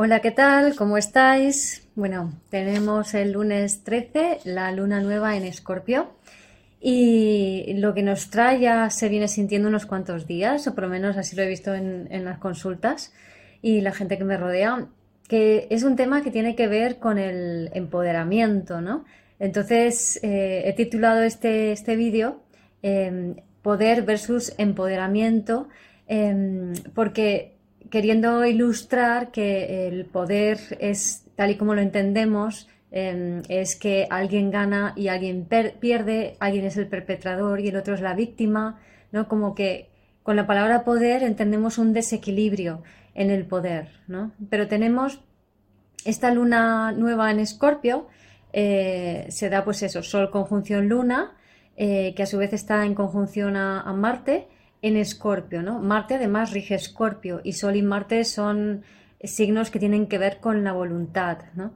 Hola, ¿qué tal? ¿Cómo estáis? Bueno, tenemos el lunes 13, la luna nueva en Escorpio. Y lo que nos trae ya se viene sintiendo unos cuantos días, o por lo menos así lo he visto en, las consultas y la gente que me rodea, que es un tema que tiene que ver con el empoderamiento, ¿no? Entonces, eh, he titulado este, este vídeo em, Poder versus empoderamiento, em, porque queriendo ilustrar que el poder es, tal y como lo entendemos, em, es que alguien gana y alguien pierde, alguien es el perpetrador y el otro es la víctima, ¿no? Como que con la palabra poder entendemos un desequilibrio en el poder, ¿no? Pero tenemos esta luna nueva en Escorpio, eh, se da pues eso, Sol conjunción Luna, eh, que a su vez está en conjunción a Marte, en Escorpio, ¿no? Marte además rige Escorpio y Sol y Marte son signos que tienen que ver con la voluntad, ¿no?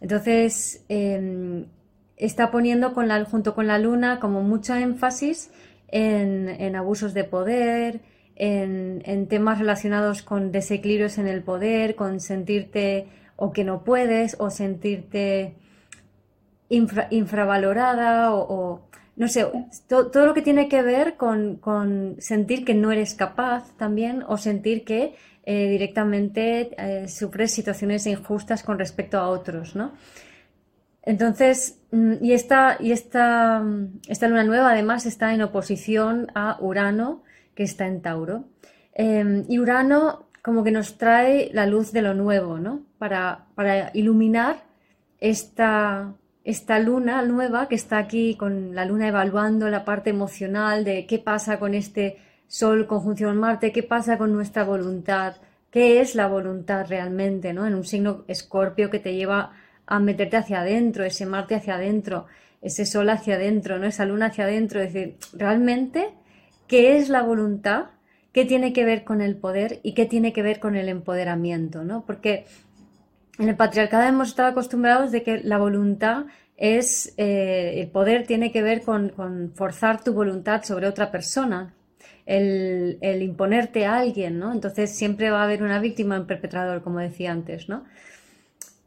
Entonces, em, está poniendo junto con la Luna como mucho énfasis en, abusos de poder, en, temas relacionados con desequilibrios en el poder, con sentirte o que no puedes o sentirte infravalorada o no sé, todo lo que tiene que ver con, sentir que no eres capaz también o sentir que eh, directamente eh, sufres situaciones injustas con respecto a otros, ¿no? Entonces, mm, y esta, y esta, esta luna nueva además está en oposición a Urano, que está en Tauro. Em, y Urano como que nos trae la luz de lo nuevo, ¿no? Para, para iluminar esta, esta luna nueva que está aquí con la luna evaluando la parte emocional de qué pasa con este Sol conjunción Marte, qué pasa con nuestra voluntad, qué es la voluntad realmente, ¿no? En un signo escorpio que te lleva a meterte hacia adentro, ese Marte hacia adentro, ese Sol hacia adentro, ¿no? Esa luna hacia adentro, es decir, realmente, ¿qué es la voluntad? ¿Qué tiene que ver con el poder y qué tiene que ver con el empoderamiento, ¿no? Porque en el patriarcado hemos estado acostumbrados de que la voluntad es, eh, el poder tiene que ver con, forzar tu voluntad sobre otra persona, el, imponerte a alguien, ¿no? Entonces siempre va a haber una víctima, un perpetrador, como decía antes, ¿no?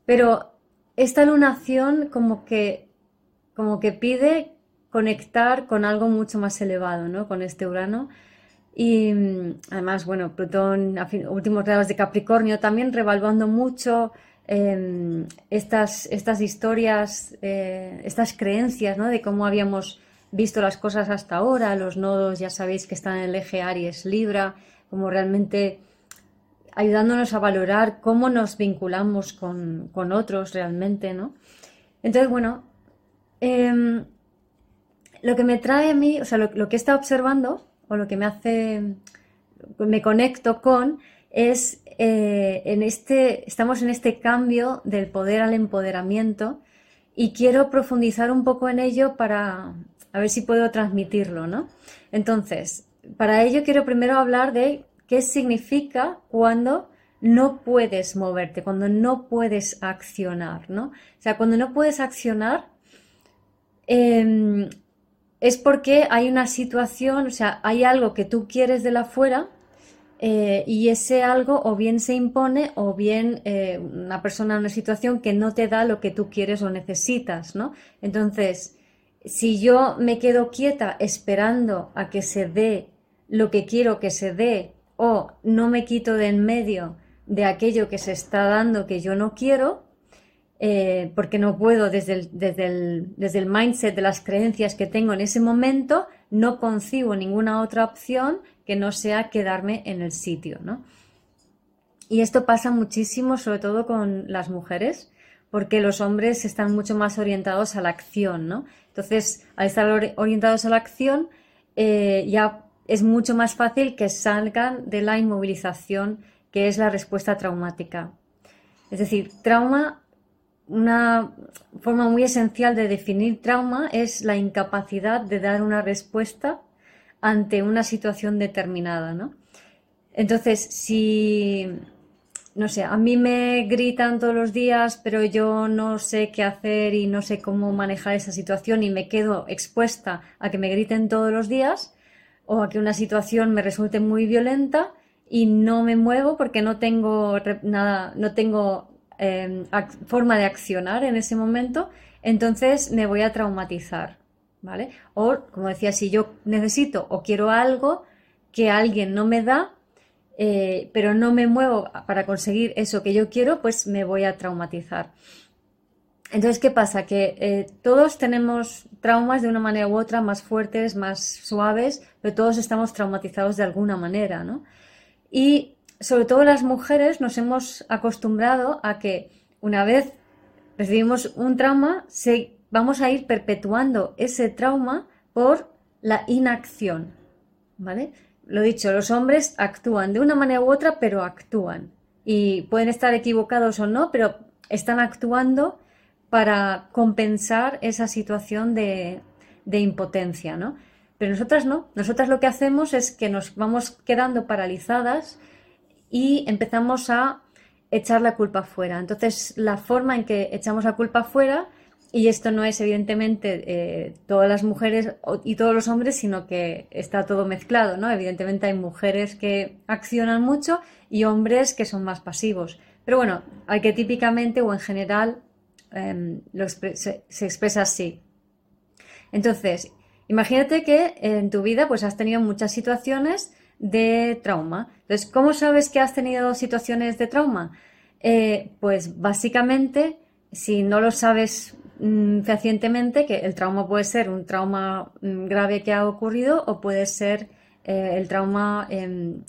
Pero esta lunación como que, como que pide conectar con algo mucho más elevado, ¿no? Con este Urano. Y además, bueno, Plutón, últimos grados de Capricornio, también revaluando mucho Em, estas, estas historias, eh, estas creencias ¿no? de cómo habíamos visto las cosas hasta ahora, los nodos ya sabéis que están en el eje Aries Libra, como realmente ayudándonos a valorar cómo nos vinculamos con, otros realmente, ¿no? Entonces, bueno, em, lo que me trae a mí, o sea, lo, lo que he estado observando, o lo que me hace, me conecto con, es eh, en este, estamos en este cambio del poder al empoderamiento y quiero profundizar un poco en ello para a ver si puedo transmitirlo, ¿no? Entonces, para ello quiero primero hablar de qué significa cuando no puedes moverte, cuando no puedes accionar, ¿no? O sea, cuando no puedes accionar em, es porque hay una situación, o sea, hay algo que tú quieres de la fuera eh, y ese algo o bien se impone o bien eh, una persona en una situación que no te da lo que tú quieres o necesitas, ¿no? Entonces, si yo me quedo quieta esperando a que se dé lo que quiero que se dé o no me quito de en medio de aquello que se está dando que yo no quiero, eh, porque no puedo desde desde el mindset de las creencias que tengo en ese momento, no concibo ninguna otra opción que no sea quedarme en el sitio, ¿no? Y esto pasa muchísimo, sobre todo con las mujeres, porque los hombres están mucho más orientados a la acción, ¿no? Entonces, al estar orientados a la acción, eh, ya es mucho más fácil que salgan de la inmovilización, que es la respuesta traumática. Es decir, trauma, una forma muy esencial de definir trauma es la incapacidad de dar una respuesta ante una situación determinada, ¿no? Entonces, si, no sé, a mí me gritan todos los días, pero yo no sé qué hacer y no sé cómo manejar esa situación y me quedo expuesta a que me griten todos los días o a que una situación me resulte muy violenta y no me muevo porque no tengo nada, no tengo em, forma de accionar en ese momento, entonces me voy a traumatizar, ¿vale? O, como decía, si yo necesito o quiero algo que alguien no me da, eh, pero no me muevo para conseguir eso que yo quiero, pues me voy a traumatizar. Entonces, ¿qué pasa? Que eh, todos tenemos traumas de una manera u otra, más fuertes, más suaves, pero todos estamos traumatizados de alguna manera, ¿no? Y sobre todo las mujeres nos hemos acostumbrado a que una vez recibimos un trauma, vamos a ir perpetuando ese trauma por la inacción, ¿vale? Lo dicho, los hombres actúan de una manera u otra, pero actúan. Y pueden estar equivocados o no, pero están actuando para compensar esa situación de, impotencia, ¿no? Pero nosotras no. Nosotras lo que hacemos es que nos vamos quedando paralizadas y empezamos a echar la culpa fuera. Entonces, la forma en que echamos la culpa fuera, y esto no es evidentemente eh, todas las mujeres y todos los hombres, sino que está todo mezclado, ¿no? Evidentemente hay mujeres que accionan mucho y hombres que son más pasivos. Pero bueno, hay que típicamente o en general Em, se, expresa así. Entonces, imagínate que en tu vida pues has tenido muchas situaciones de trauma. Entonces, ¿cómo sabes que has tenido situaciones de trauma? Eh, pues básicamente, si no lo sabes mm, que el trauma puede ser un trauma mm, grave que ha ocurrido o puede ser eh, el trauma em,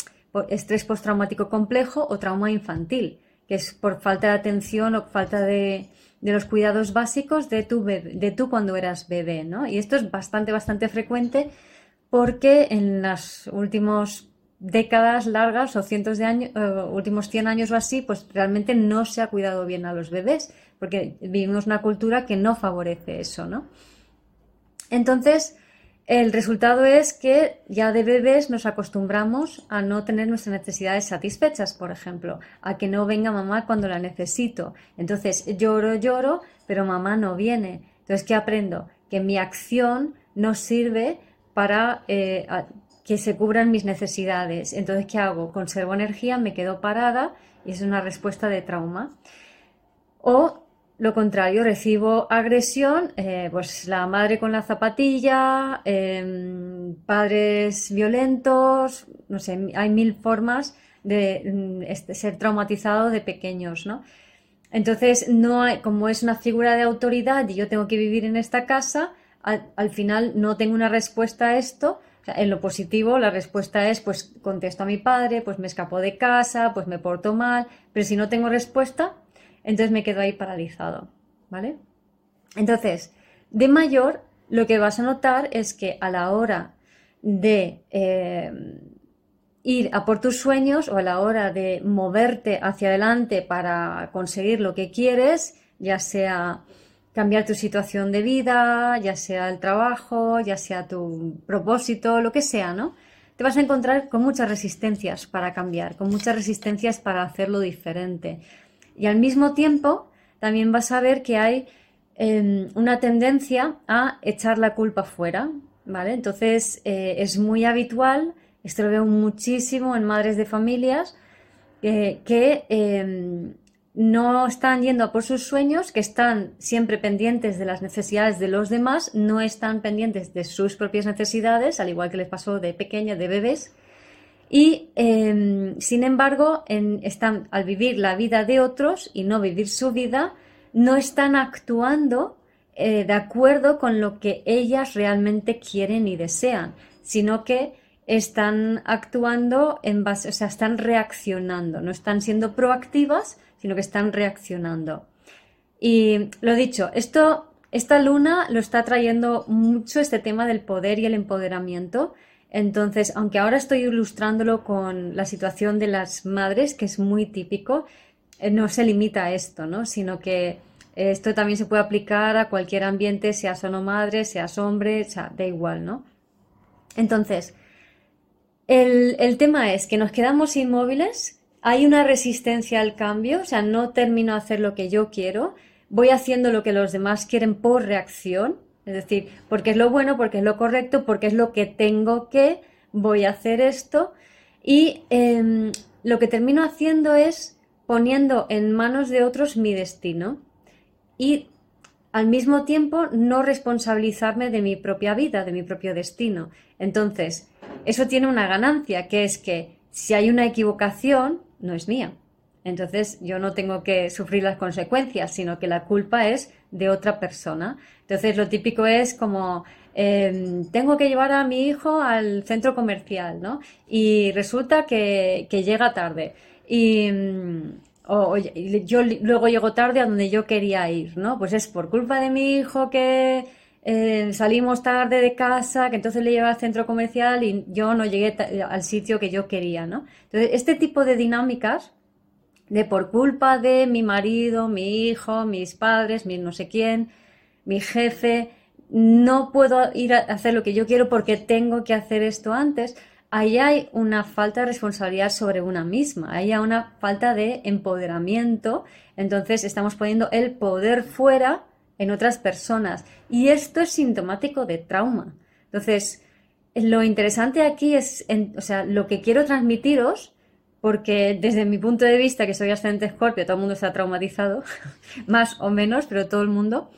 estrés postraumático complejo o trauma infantil, que es por falta de atención o falta de, los cuidados básicos de tu, de tú cuando eras bebé, ¿no? Y esto es bastante, bastante frecuente porque en las últimas décadas largas o cientos de años, eh, últimos 100 años o así, pues realmente no se ha cuidado bien a los bebés, porque vivimos una cultura que no favorece eso, ¿no? Entonces, el resultado es que ya de bebés nos acostumbramos a no tener nuestras necesidades satisfechas, por ejemplo, a que no venga mamá cuando la necesito. Entonces lloro, lloro, pero mamá no viene. Entonces, ¿qué aprendo? Que mi acción no sirve para eh, que se cubran mis necesidades. Entonces, ¿qué hago? Conservo energía, me quedo parada y es una respuesta de trauma. O lo contrario, recibo agresión, eh, pues la madre con la zapatilla, em, padres violentos, no sé, hay mil formas de mm, este, ser traumatizado de pequeños, ¿no? Entonces, no hay, como es una figura de autoridad y yo tengo que vivir en esta casa, al, final no tengo una respuesta a esto. en lo positivo, la respuesta es, pues contesto a mi padre, pues me escapo de casa, pues me porto mal, pero si no tengo respuesta, entonces me quedo ahí paralizado, ¿vale? Entonces, de mayor, lo que vas a notar es que a la hora de eh, ir a por tus sueños o a la hora de moverte hacia adelante para conseguir lo que quieres, ya sea cambiar tu situación de vida, ya sea el trabajo, ya sea tu propósito, lo que sea, ¿no? Te vas a encontrar con muchas resistencias para cambiar, con muchas resistencias para hacerlo diferente. Y al mismo tiempo, también vas a ver que hay em, una tendencia a echar la culpa fuera, ¿vale? Entonces, eh, es muy habitual, esto lo veo muchísimo en madres de familias, que em, no están yendo por sus sueños, que están siempre pendientes de las necesidades de los demás, no están pendientes de sus propias necesidades, al igual que les pasó de pequeña, de bebés, y em, sin embargo, están, al vivir la vida de otros y no vivir su vida, no están actuando eh, de acuerdo con lo que ellas realmente quieren y desean, sino que están actuando en base, o sea, están reaccionando, no están siendo proactivas, sino que están reaccionando. Y lo dicho, esto, esta luna lo está trayendo mucho este tema del poder y el empoderamiento entonces, aunque ahora estoy ilustrándolo con la situación de las madres, que es muy típico, eh, no se limita a esto, ¿no? Sino que esto también se puede aplicar a cualquier ambiente, seas o no madre, seas hombre, o sea, da igual, ¿no? Entonces, el, el tema es que nos quedamos inmóviles, hay una resistencia al cambio, o sea, no termino de hacer lo que yo quiero, voy haciendo lo que los demás quieren por reacción, es decir, porque es lo bueno, porque es lo correcto, porque es lo que tengo que, voy a hacer esto. Y em, lo que termino haciendo es poniendo en manos de otros mi destino y al mismo tiempo no responsabilizarme de mi propia vida, de mi propio destino. Entonces, eso tiene una ganancia, que es que si hay una equivocación, no es mía. Entonces yo no tengo que sufrir las consecuencias, sino que la culpa es de otra persona. Entonces lo típico es como em, tengo que llevar a mi hijo al centro comercial, ¿no? Y resulta que, llega tarde. Y, mm, yo luego llego tarde a donde yo quería ir, ¿no? Pues es por culpa de mi hijo que eh, salimos tarde de casa, que entonces le lleva al centro comercial y yo no llegué al sitio que yo quería, ¿no? Entonces, este tipo de dinámicas de por culpa de mi marido, mi hijo, mis padres, mi no sé quién, mi jefe, no puedo ir a hacer lo que yo quiero porque tengo que hacer esto antes, ahí hay una falta de responsabilidad sobre una misma, ahí hay una falta de empoderamiento, entonces estamos poniendo el poder fuera en otras personas. Y esto es sintomático de trauma. Entonces, lo interesante aquí es, o sea, lo que quiero transmitiros, porque desde mi punto de vista, que soy ascendente escorpio, todo el mundo está traumatizado, más o menos, pero todo el mundo,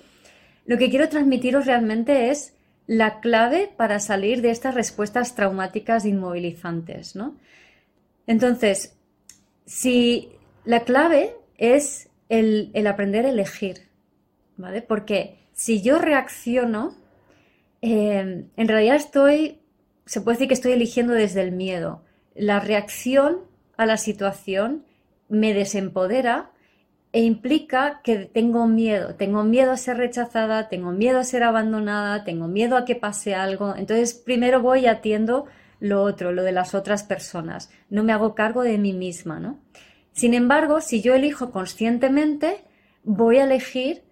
lo que quiero transmitiros realmente es la clave para salir de estas respuestas traumáticas inmovilizantes, ¿no? Entonces, si la clave es el, el aprender a elegir, ¿vale? Porque si yo reacciono, eh, en realidad estoy, se puede decir que estoy eligiendo desde el miedo. La reacción a la situación me desempodera e implica que tengo miedo, tengo miedo a ser rechazada, tengo miedo a ser abandonada, tengo miedo a que pase algo. Entonces, primero voy y atiendo lo otro, lo de las otras personas. No me hago cargo de mí misma, ¿no? Sin embargo, si yo elijo conscientemente, voy a elegir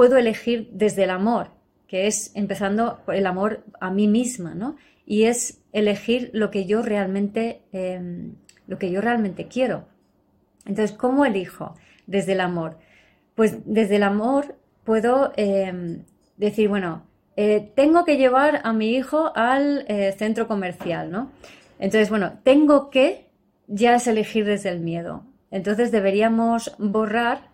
puedo elegir desde el amor, que es empezando por el amor a mí misma, ¿no? Y es elegir lo que yo realmente, em, lo que yo realmente quiero. Entonces, ¿cómo elijo desde el amor? Pues desde el amor puedo em, decir, bueno, eh, tengo que llevar a mi hijo al eh, centro comercial, ¿no? Entonces, bueno, tengo que ya es elegir desde el miedo. Entonces deberíamos borrar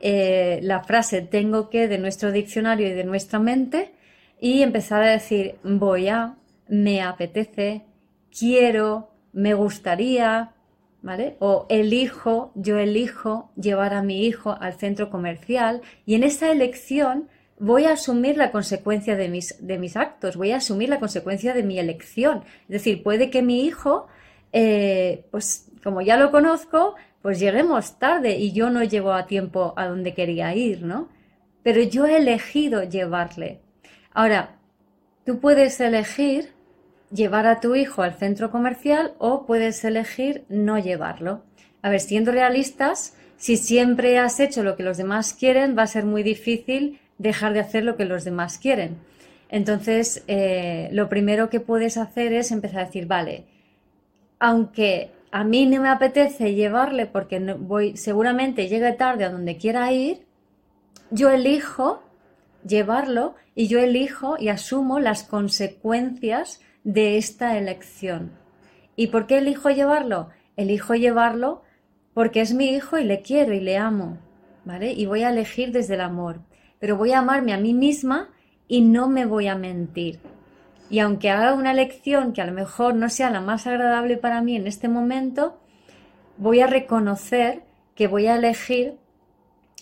eh, la frase tengo que de nuestro diccionario y de nuestra mente y empezar a decir voy a, me apetece, quiero, me gustaría, ¿vale? O elijo, yo elijo llevar a mi hijo al centro comercial y en esa elección voy a asumir la consecuencia de mis, de mis actos, voy a asumir la consecuencia de mi elección. Es decir, puede que mi hijo, eh, pues como ya lo conozco, pues lleguemos tarde y yo no llego a tiempo a donde quería ir, ¿no? Pero yo he elegido llevarle. Ahora, tú puedes elegir llevar a tu hijo al centro comercial o puedes elegir no llevarlo. A ver, siendo realistas, si siempre has hecho lo que los demás quieren, va a ser muy difícil dejar de hacer lo que los demás quieren. Entonces, eh, lo primero que puedes hacer es empezar a decir, vale, aunque a mí no me apetece llevarle porque voy, seguramente llegue tarde a donde quiera ir, yo elijo llevarlo y yo elijo y asumo las consecuencias de esta elección. ¿Y por qué elijo llevarlo? Elijo llevarlo porque es mi hijo y le quiero y le amo, ¿vale? Y voy a elegir desde el amor, pero voy a amarme a mí misma y no me voy a mentir. Y aunque haga una elección que a lo mejor no sea la más agradable para mí en este momento, voy a reconocer que voy a elegir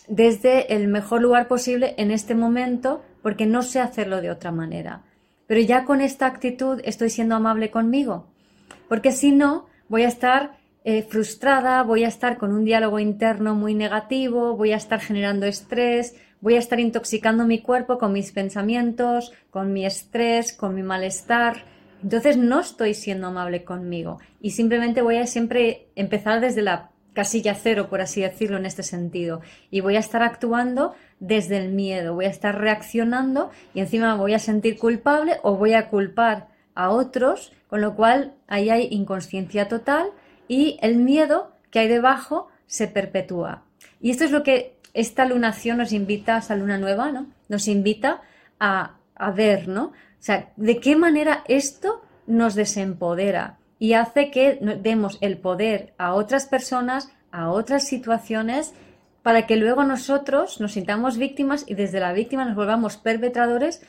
desde el mejor lugar posible en este momento porque no sé hacerlo de otra manera. Pero ya con esta actitud estoy siendo amable conmigo. Porque si no, voy a estar eh, frustrada, voy a estar con un diálogo interno muy negativo, voy a estar generando estrés, voy a estar intoxicando mi cuerpo con mis pensamientos, con mi estrés, con mi malestar. Entonces no estoy siendo amable conmigo y simplemente voy a siempre empezar desde la casilla cero, por así decirlo, en este sentido. Y voy a estar actuando desde el miedo, voy a estar reaccionando y encima voy a sentir culpable o voy a culpar a otros, con lo cual ahí hay inconsciencia total y el miedo que hay debajo se perpetúa. Y esto es lo que esta lunación nos invita, esta luna nueva, ¿no? Nos invita a, ver, ¿no? O sea, de qué manera esto nos desempodera. Y hace que demos el poder a otras personas, a otras situaciones, para que luego nosotros nos sintamos víctimas y desde la víctima nos volvamos perpetradores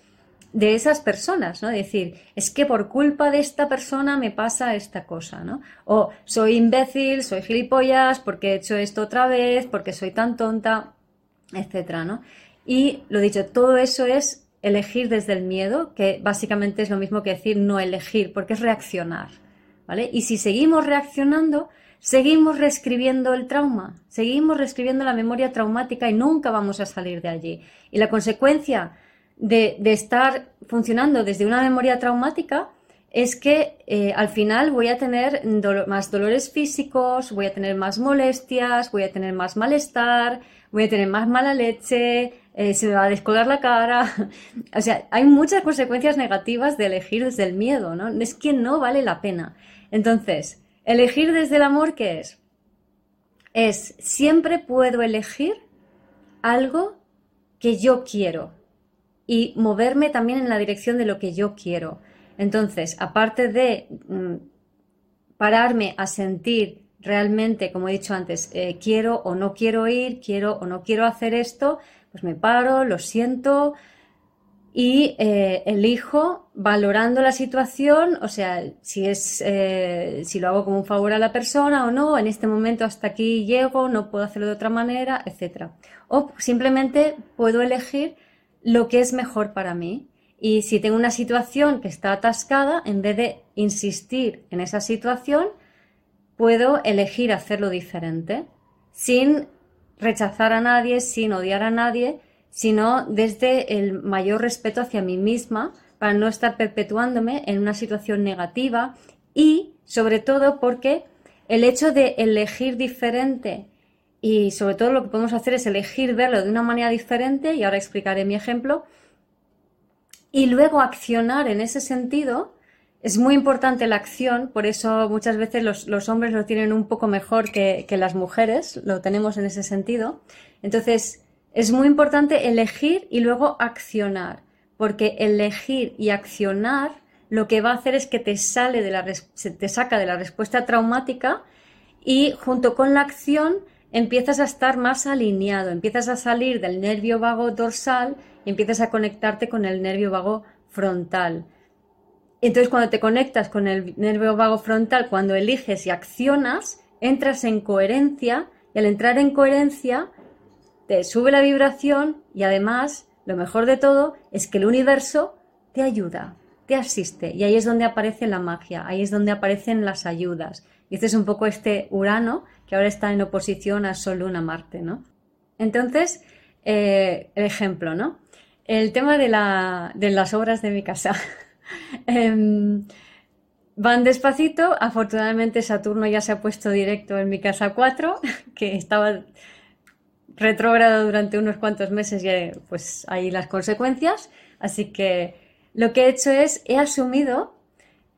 de esas personas, ¿no? Decir, es que por culpa de esta persona me pasa esta cosa, ¿no? O soy imbécil, soy gilipollas, porque he hecho esto otra vez, porque soy tan tonta, etcétera, ¿no? Y lo dicho, todo eso es elegir desde el miedo, que básicamente es lo mismo que decir no elegir, porque es reaccionar, ¿vale? Y si seguimos reaccionando, seguimos reescribiendo el trauma, seguimos reescribiendo la memoria traumática y nunca vamos a salir de allí. Y la consecuencia de, estar funcionando desde una memoria traumática es que eh, al final voy a tener más dolores físicos, voy a tener más molestias, voy a tener más malestar, voy a tener más mala leche, eh, se me va a descolgar la cara. o sea, hay muchas consecuencias negativas de elegir desde el miedo, ¿no? Es que no vale la pena. Entonces, elegir desde el amor, ¿qué es? Es siempre puedo elegir algo que yo quiero y moverme también en la dirección de lo que yo quiero. Entonces, aparte de mm, pararme a sentir realmente, como he dicho antes, eh, quiero o no quiero ir, quiero o no quiero hacer esto, pues me paro, lo siento y eh, elijo valorando la situación, o sea, si es eh, si lo hago como un favor a la persona o no, en este momento hasta aquí llego, no puedo hacerlo de otra manera, etcétera. O simplemente puedo elegir lo que es mejor para mí. Y si tengo una situación que está atascada, en vez de insistir en esa situación, puedo elegir hacerlo diferente, sin rechazar a nadie, sin odiar a nadie, sino desde el mayor respeto hacia mí misma, para no estar perpetuándome en una situación negativa y, sobre todo, porque el hecho de elegir diferente y sobre todo lo que podemos hacer es elegir verlo de una manera diferente, y ahora explicaré mi ejemplo, y luego accionar en ese sentido. Es muy importante la acción, por eso muchas veces los, hombres lo tienen un poco mejor que, las mujeres, lo tenemos en ese sentido. Entonces, es muy importante elegir y luego accionar, porque elegir y accionar lo que va a hacer es que te sale de la, te saca de la respuesta traumática y junto con la acción empiezas a estar más alineado, empiezas a salir del nervio vago dorsal y empiezas a conectarte con el nervio vago frontal. Entonces, cuando te conectas con el nervio vago frontal, cuando eliges y accionas, entras en coherencia y al entrar en coherencia te sube la vibración y además, lo mejor de todo es que el universo te ayuda, te asiste y ahí es donde aparece la magia, ahí es donde aparecen las ayudas. Y este es un poco este Urano que ahora está en oposición a Sol, Luna, Marte, ¿no? Entonces, eh, el ejemplo, ¿no? El tema de, las obras de mi casa. Em, van despacito, afortunadamente Saturno ya se ha puesto directo en mi casa 4, que estaba retrógrado durante unos cuantos meses y pues ahí las consecuencias. Así que lo que he hecho es, he asumido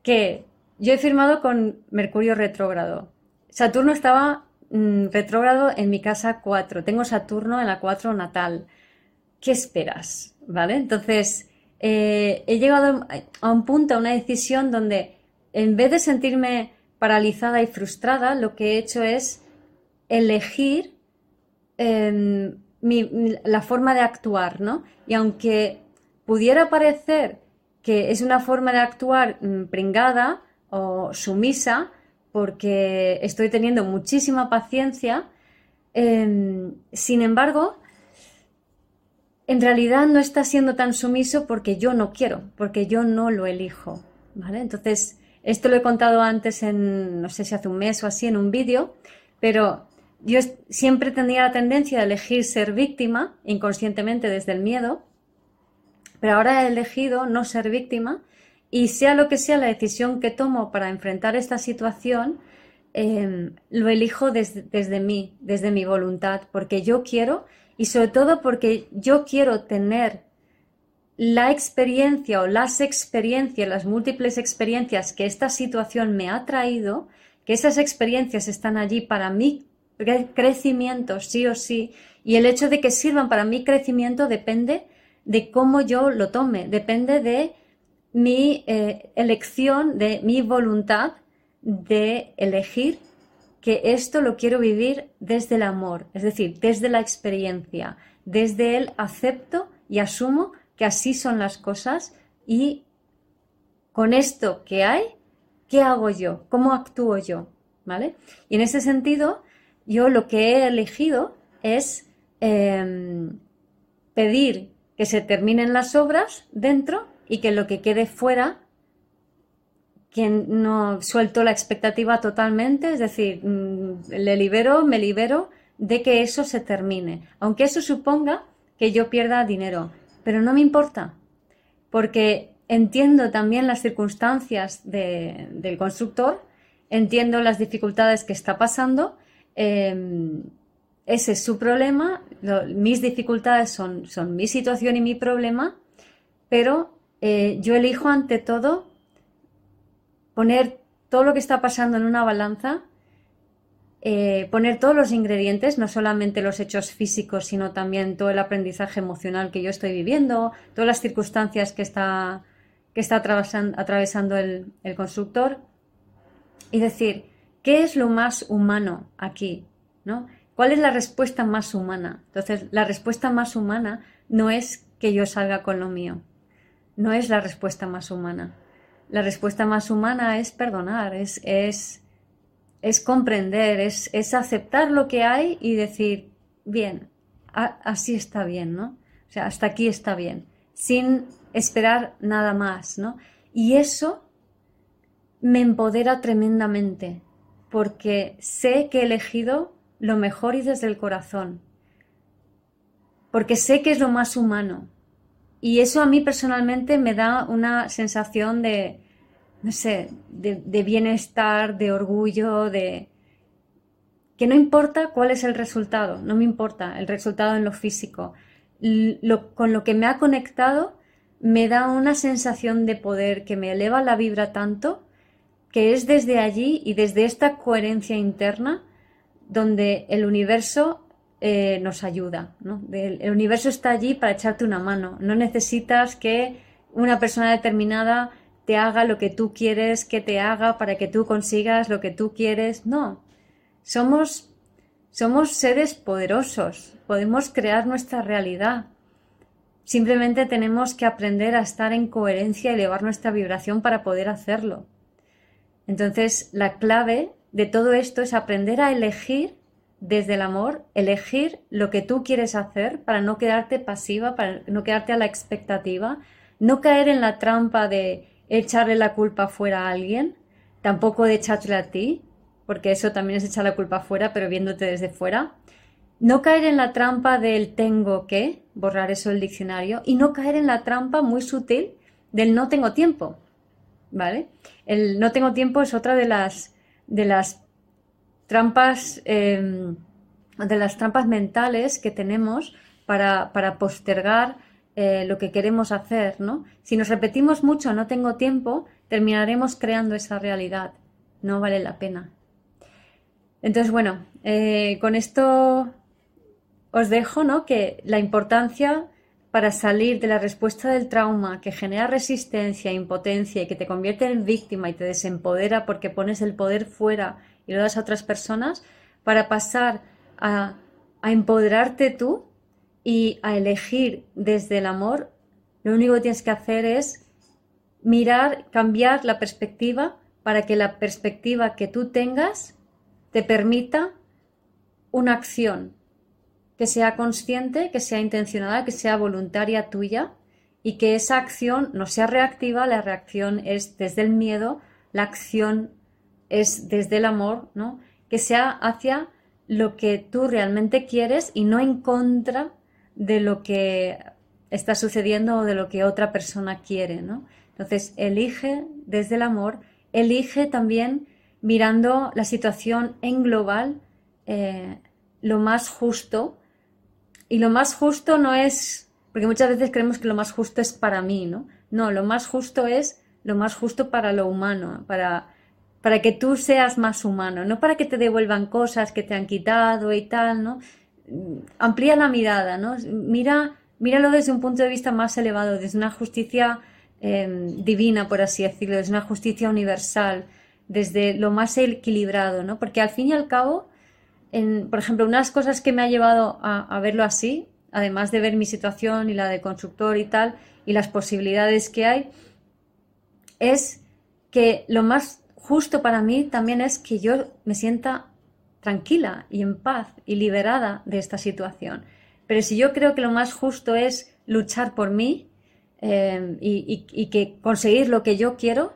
que yo he firmado con Mercurio retrógrado. Saturno estaba mm, retrógrado en mi casa 4. Tengo Saturno en la 4 natal. ¿Qué esperas? ¿Vale? Entonces, eh, he llegado a un punto, a una decisión donde en vez de sentirme paralizada y frustrada, lo que he hecho es elegir la forma de actuar, ¿no? Y aunque pudiera parecer que es una forma de actuar mm, pringada o sumisa, porque estoy teniendo muchísima paciencia. Em, sin embargo, en realidad no está siendo tan sumiso porque yo no quiero, porque yo no lo elijo. ¿vale? Entonces, esto lo he contado antes en, no sé si hace un mes o así, en un vídeo, pero yo siempre tenía la tendencia de elegir ser víctima inconscientemente desde el miedo, pero ahora he elegido no ser víctima y sea lo que sea la decisión que tomo para enfrentar esta situación, em, lo elijo desde mí, desde mi voluntad, porque yo quiero y sobre todo porque yo quiero tener la experiencia o las experiencias, las múltiples experiencias que esta situación me ha traído, que esas experiencias están allí para mi crecimiento, sí o sí, y el hecho de que sirvan para mi crecimiento depende de cómo yo lo tome, depende de mi eh, elección, de mi voluntad de elegir que esto lo quiero vivir desde el amor, es decir, desde la experiencia, desde el acepto y asumo que así son las cosas y con esto que hay, ¿qué hago yo? ¿Cómo actúo yo? ¿Vale? Y en ese sentido, yo lo que he elegido es em, pedir que se terminen las obras dentro y que lo que quede fuera que no suelto la expectativa totalmente, es decir, mm, le libero, me libero de que eso se termine, aunque eso suponga que yo pierda dinero, pero no me importa, porque entiendo también las circunstancias del constructor, entiendo las dificultades que está pasando, em, ese es su problema, mis dificultades son, son, mi situación y mi problema, pero eh, yo elijo ante todo poner todo lo que está pasando en una balanza, eh, poner todos los ingredientes, no solamente los hechos físicos, sino también todo el aprendizaje emocional que yo estoy viviendo, todas las circunstancias que está, que está atravesando, el, el constructor, y decir, ¿qué es lo más humano aquí? ¿no? ¿Cuál es la respuesta más humana? Entonces, la respuesta más humana no es que yo salga con lo mío, no es la respuesta más humana la respuesta más humana es perdonar, es, es, es comprender, es, es, aceptar lo que hay y decir, bien, así está bien, ¿no? O sea, hasta aquí está bien, sin esperar nada más, ¿no? Y eso me empodera tremendamente, porque sé que he elegido lo mejor y desde el corazón, porque sé que es lo más humano, y eso a mí personalmente me da una sensación de, no sé, de, bienestar, de orgullo, de... que no importa cuál es el resultado, no me importa el resultado en lo físico. con lo que me ha conectado me da una sensación de poder que me eleva la vibra tanto que es desde allí y desde esta coherencia interna donde el universo eh, nos ayuda. El, universo está allí para echarte una mano. No necesitas que una persona determinada te haga lo que tú quieres que te haga para que tú consigas lo que tú quieres. No. Somos, somos seres poderosos. Podemos crear nuestra realidad. Simplemente tenemos que aprender a estar en coherencia y elevar nuestra vibración para poder hacerlo. Entonces, la clave de todo esto es aprender a elegir desde el amor, elegir lo que tú quieres hacer para no quedarte pasiva, para no quedarte a la expectativa, no caer en la trampa de echarle la culpa fuera a alguien, tampoco de echártela a ti, porque eso también es echar la culpa fuera, pero viéndote desde fuera. No caer en la trampa del tengo que, borrar eso del diccionario, y no caer en la trampa muy sutil del no tengo tiempo. ¿Vale? El no tengo tiempo es otra de las, de las trampas, em, de las trampas mentales que tenemos para, postergar eh, lo que queremos hacer, ¿no? Si nos repetimos mucho, no tengo tiempo, terminaremos creando esa realidad. No vale la pena. Entonces, bueno, eh, con esto os dejo, ¿no? Que la importancia para salir de la respuesta del trauma que genera resistencia, impotencia y que te convierte en víctima y te desempodera porque pones el poder fuera y lo das a otras personas, para pasar a, empoderarte tú y a elegir desde el amor, lo único que tienes que hacer es mirar, cambiar la perspectiva para que la perspectiva que tú tengas te permita una acción que sea consciente, que sea intencionada, que sea voluntaria tuya y que esa acción no sea reactiva, la reacción es desde el miedo, la acción es desde el amor, ¿no? Que sea hacia lo que tú realmente quieres y no en contra de lo que está sucediendo o de lo que otra persona quiere, ¿no? Entonces, elige desde el amor, elige también mirando la situación en global eh, lo más justo. Y lo más justo no es, porque muchas veces creemos que lo más justo es para mí, ¿no? No, lo más justo es lo más justo para lo humano, para para que tú seas más humano, no para que te devuelvan cosas que te han quitado y tal, ¿no? Amplía la mirada, ¿no? Mira, míralo desde un punto de vista más elevado, desde una justicia em, divina, por así decirlo, desde una justicia universal. desde lo más equilibrado, ¿no? Porque al fin y al cabo, en, por ejemplo, una de las cosas que me ha llevado a, verlo así, además de ver mi situación y la de constructor y tal, y las posibilidades que hay, es que lo más justo para mí también es que yo me sienta tranquila y en paz y liberada de esta situación. Pero si yo creo que lo más justo es luchar por mí eh, y, que conseguir lo que yo quiero,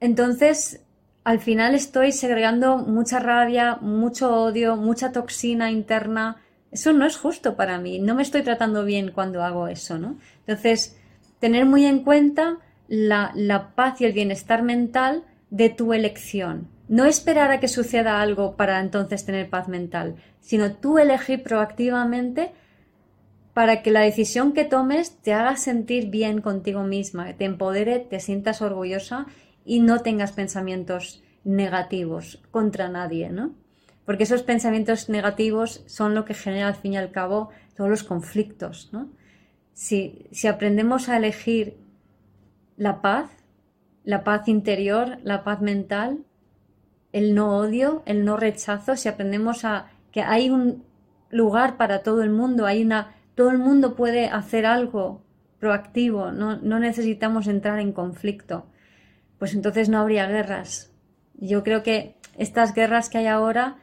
entonces al final estoy segregando mucha rabia, mucho odio, mucha toxina interna. Eso no es justo para mí. No me estoy tratando bien cuando hago eso, ¿no? Entonces, tener muy en cuenta la, la paz y el bienestar mental de tu elección. No esperar a que suceda algo para entonces tener paz mental, sino tú elegir proactivamente para que la decisión que tomes te haga sentir bien contigo misma, te empodere, te sientas orgullosa y no tengas pensamientos negativos contra nadie, ¿no? Porque esos pensamientos negativos son lo que genera al fin y al cabo todos los conflictos, ¿no? Si, si aprendemos a elegir la paz, la paz interior, la paz mental, el no odio, el no rechazo, si aprendemos a que hay un lugar para todo el mundo, hay una, todo el mundo puede hacer algo proactivo, no, no necesitamos entrar en conflicto, pues entonces no habría guerras. Yo creo que estas guerras que hay ahora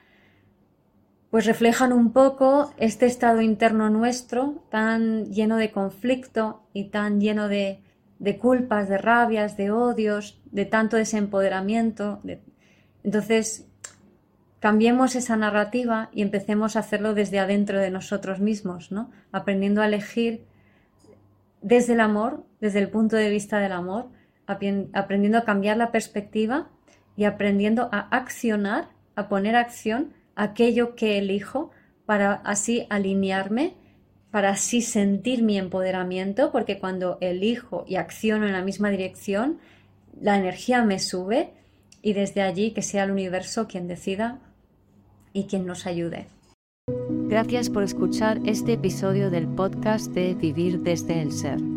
pues reflejan un poco este estado interno nuestro tan lleno de conflicto y tan lleno de, de culpas, de rabias, de odios, de tanto desempoderamiento. Entonces, cambiemos esa narrativa y empecemos a hacerlo desde adentro de nosotros mismos, ¿no? Aprendiendo a elegir desde el amor, desde el punto de vista del amor, aprendiendo a cambiar la perspectiva y aprendiendo a accionar, a poner acción aquello que elijo para así alinearme para así sentir mi empoderamiento, porque cuando elijo y acciono en la misma dirección, la energía me sube y desde allí que sea el universo quien decida y quien nos ayude. Gracias por escuchar este episodio del podcast de Vivir desde el Ser.